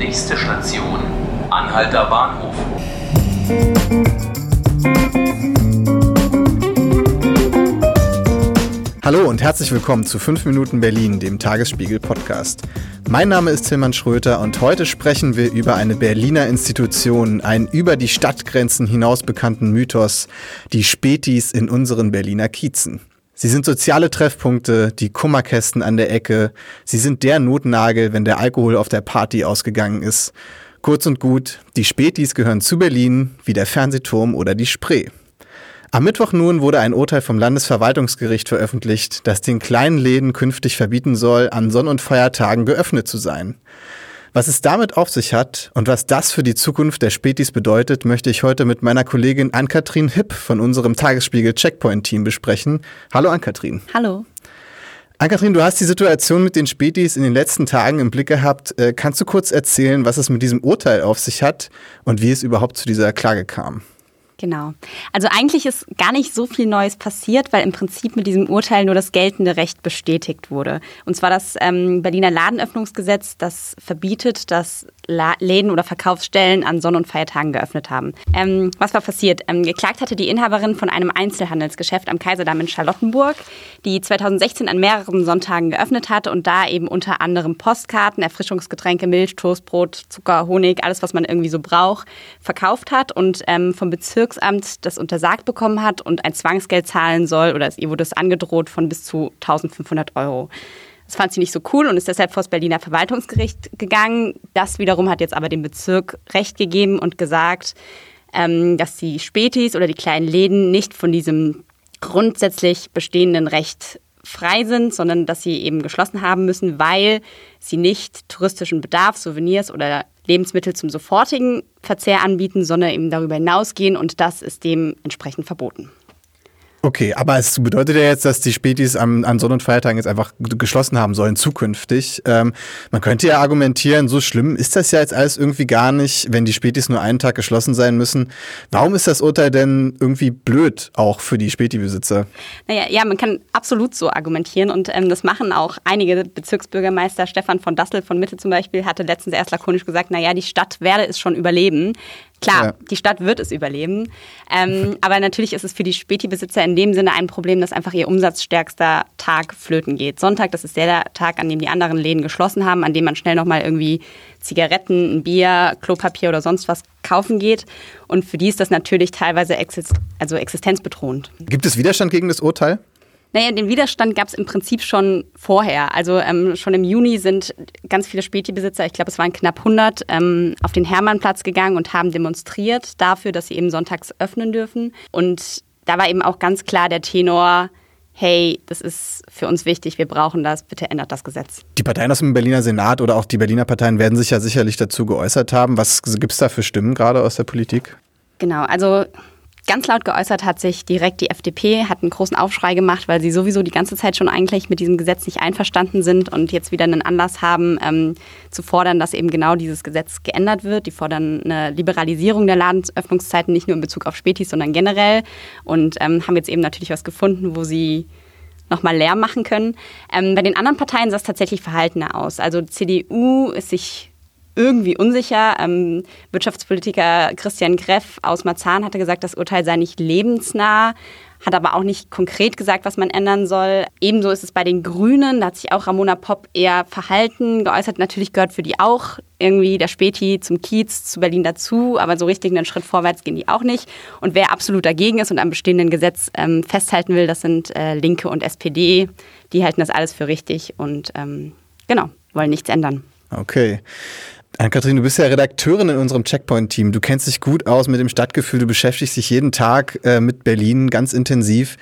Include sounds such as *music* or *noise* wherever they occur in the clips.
Nächste Station, Anhalter Bahnhof. Hallo und herzlich willkommen zu 5 Minuten Berlin, dem Tagesspiegel-Podcast. Mein Name ist Tilman Schröter und heute sprechen wir über eine Berliner Institution, einen über die Stadtgrenzen hinaus bekannten Mythos, die Spätis in unseren Berliner Kiezen. Sie sind soziale Treffpunkte, die Kummerkästen an der Ecke. Sie sind der Notnagel, wenn der Alkohol auf der Party ausgegangen ist. Kurz und gut, die Spätis gehören zu Berlin, wie der Fernsehturm oder die Spree. Am Mittwoch nun wurde ein Urteil vom Landesverwaltungsgericht veröffentlicht, das den kleinen Läden künftig verbieten soll, an Sonn- und Feiertagen geöffnet zu sein. Was es damit auf sich hat und was das für die Zukunft der Spätis bedeutet, möchte ich heute mit meiner Kollegin Ann-Kathrin Hipp von unserem Tagesspiegel Checkpoint Team besprechen. Hallo Ann-Kathrin. Hallo. Ann-Kathrin, du hast die Situation mit den Spätis in den letzten Tagen im Blick gehabt. Äh, kannst du kurz erzählen, was es mit diesem Urteil auf sich hat und wie es überhaupt zu dieser Klage kam? Genau. Also eigentlich ist gar nicht so viel Neues passiert, weil im Prinzip mit diesem Urteil nur das geltende Recht bestätigt wurde. Und zwar das ähm, Berliner Ladenöffnungsgesetz, das verbietet, dass Läden oder Verkaufsstellen an Sonn- und Feiertagen geöffnet haben. Ähm, was war passiert? Ähm, geklagt hatte die Inhaberin von einem Einzelhandelsgeschäft am Kaiserdamm in Charlottenburg, die 2016 an mehreren Sonntagen geöffnet hatte und da eben unter anderem Postkarten, Erfrischungsgetränke, Milch, Toastbrot, Zucker, Honig, alles, was man irgendwie so braucht, verkauft hat und ähm, vom Bezirksamt das untersagt bekommen hat und ein Zwangsgeld zahlen soll oder ihr wurde es angedroht von bis zu 1500 Euro. Das fand sie nicht so cool und ist deshalb vor das Berliner Verwaltungsgericht gegangen. Das wiederum hat jetzt aber dem Bezirk Recht gegeben und gesagt, ähm, dass die Spätis oder die kleinen Läden nicht von diesem grundsätzlich bestehenden Recht frei sind, sondern dass sie eben geschlossen haben müssen, weil sie nicht touristischen Bedarf, Souvenirs oder Lebensmittel zum sofortigen Verzehr anbieten, sondern eben darüber hinausgehen und das ist dementsprechend verboten. Okay, aber es bedeutet ja jetzt, dass die Spätis am, an Sonn- und Feiertagen jetzt einfach geschlossen haben sollen zukünftig. Ähm, man könnte ja argumentieren, so schlimm ist das ja jetzt alles irgendwie gar nicht, wenn die Spätis nur einen Tag geschlossen sein müssen. Warum ist das Urteil denn irgendwie blöd auch für die Späti-Besitzer? Naja, ja, man kann absolut so argumentieren und ähm, das machen auch einige Bezirksbürgermeister. Stefan von Dassel von Mitte zum Beispiel hatte letztens erst lakonisch gesagt, naja, die Stadt werde es schon überleben. Klar, ja. die Stadt wird es überleben. Ähm, *laughs* aber natürlich ist es für die Späti-Besitzer in dem Sinne ein Problem, dass einfach ihr umsatzstärkster Tag flöten geht. Sonntag, das ist der Tag, an dem die anderen Läden geschlossen haben, an dem man schnell nochmal irgendwie Zigaretten, ein Bier, Klopapier oder sonst was kaufen geht. Und für die ist das natürlich teilweise exist also existenzbedrohend. Gibt es Widerstand gegen das Urteil? Naja, den Widerstand gab es im Prinzip schon vorher. Also ähm, schon im Juni sind ganz viele Späti-Besitzer, ich glaube es waren knapp 100, ähm, auf den Hermannplatz gegangen und haben demonstriert dafür, dass sie eben sonntags öffnen dürfen. Und da war eben auch ganz klar der Tenor, hey, das ist für uns wichtig, wir brauchen das, bitte ändert das Gesetz. Die Parteien aus dem Berliner Senat oder auch die Berliner Parteien werden sich ja sicherlich dazu geäußert haben. Was gibt es da für Stimmen gerade aus der Politik? Genau, also Ganz laut geäußert hat sich direkt die FDP, hat einen großen Aufschrei gemacht, weil sie sowieso die ganze Zeit schon eigentlich mit diesem Gesetz nicht einverstanden sind und jetzt wieder einen Anlass haben, ähm, zu fordern, dass eben genau dieses Gesetz geändert wird. Die fordern eine Liberalisierung der Ladenöffnungszeiten, nicht nur in Bezug auf Spätis, sondern generell und ähm, haben jetzt eben natürlich was gefunden, wo sie nochmal Lärm machen können. Ähm, bei den anderen Parteien sah es tatsächlich verhaltener aus. Also CDU ist sich irgendwie unsicher. Ähm, Wirtschaftspolitiker Christian Greff aus Marzahn hatte gesagt, das Urteil sei nicht lebensnah, hat aber auch nicht konkret gesagt, was man ändern soll. Ebenso ist es bei den Grünen, da hat sich auch Ramona Popp eher verhalten geäußert. Natürlich gehört für die auch irgendwie der Späti zum Kiez, zu Berlin dazu, aber so richtig einen Schritt vorwärts gehen die auch nicht. Und wer absolut dagegen ist und am bestehenden Gesetz ähm, festhalten will, das sind äh, Linke und SPD. Die halten das alles für richtig und ähm, genau, wollen nichts ändern. Okay. Ann-Kathrin, du bist ja Redakteurin in unserem Checkpoint-Team. Du kennst dich gut aus mit dem Stadtgefühl. Du beschäftigst dich jeden Tag äh, mit Berlin ganz intensiv.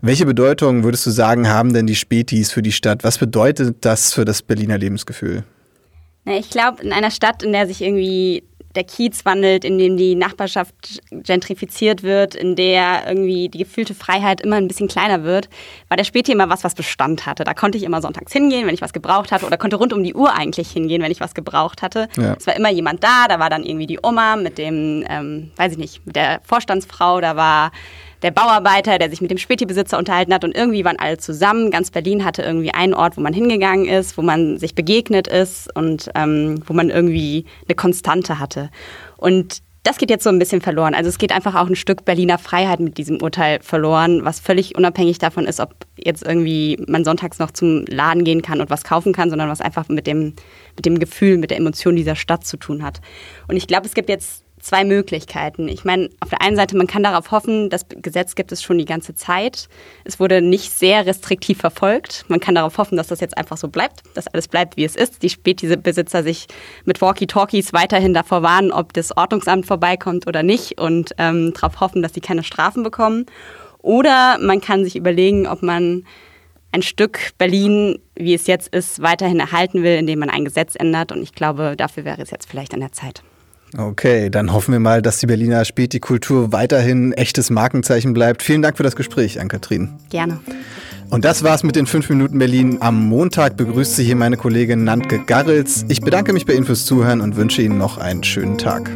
Welche Bedeutung würdest du sagen, haben denn die Spätis für die Stadt? Was bedeutet das für das Berliner Lebensgefühl? Na, ich glaube, in einer Stadt, in der sich irgendwie der Kiez wandelt, in dem die Nachbarschaft gentrifiziert wird, in der irgendwie die gefühlte Freiheit immer ein bisschen kleiner wird, war der Späti immer was, was Bestand hatte. Da konnte ich immer sonntags hingehen, wenn ich was gebraucht hatte, oder konnte rund um die Uhr eigentlich hingehen, wenn ich was gebraucht hatte. Ja. Es war immer jemand da, da war dann irgendwie die Oma mit dem, ähm, weiß ich nicht, mit der Vorstandsfrau, da war der Bauarbeiter, der sich mit dem Späti-Besitzer unterhalten hat und irgendwie waren alle zusammen. Ganz Berlin hatte irgendwie einen Ort, wo man hingegangen ist, wo man sich begegnet ist und ähm, wo man irgendwie eine Konstante hatte. Und das geht jetzt so ein bisschen verloren. Also es geht einfach auch ein Stück Berliner Freiheit mit diesem Urteil verloren, was völlig unabhängig davon ist, ob jetzt irgendwie man sonntags noch zum Laden gehen kann und was kaufen kann, sondern was einfach mit dem, mit dem Gefühl, mit der Emotion dieser Stadt zu tun hat. Und ich glaube, es gibt jetzt zwei Möglichkeiten. Ich meine, auf der einen Seite, man kann darauf hoffen, das Gesetz gibt es schon die ganze Zeit. Es wurde nicht sehr restriktiv verfolgt. Man kann darauf hoffen, dass das jetzt einfach so bleibt, dass alles bleibt, wie es ist. Die Spätbesitzer sich mit Walkie-Talkies weiterhin davor warnen, ob das Ordnungsamt vorbeikommt oder nicht und ähm, darauf hoffen, dass sie keine Strafen bekommen. Oder man kann sich überlegen, ob man ein Stück Berlin, wie es jetzt ist, weiterhin erhalten will, indem man ein Gesetz ändert. Und ich glaube, dafür wäre es jetzt vielleicht an der Zeit. Okay, dann hoffen wir mal, dass die Berliner Späti-Kultur weiterhin echtes Markenzeichen bleibt. Vielen Dank für das Gespräch, Ann-Kathrin. Gerne. Und das war's mit den 5 Minuten Berlin. Am Montag begrüßt Sie hier meine Kollegin Nantke Garrels. Ich bedanke mich bei Ihnen fürs Zuhören und wünsche Ihnen noch einen schönen Tag.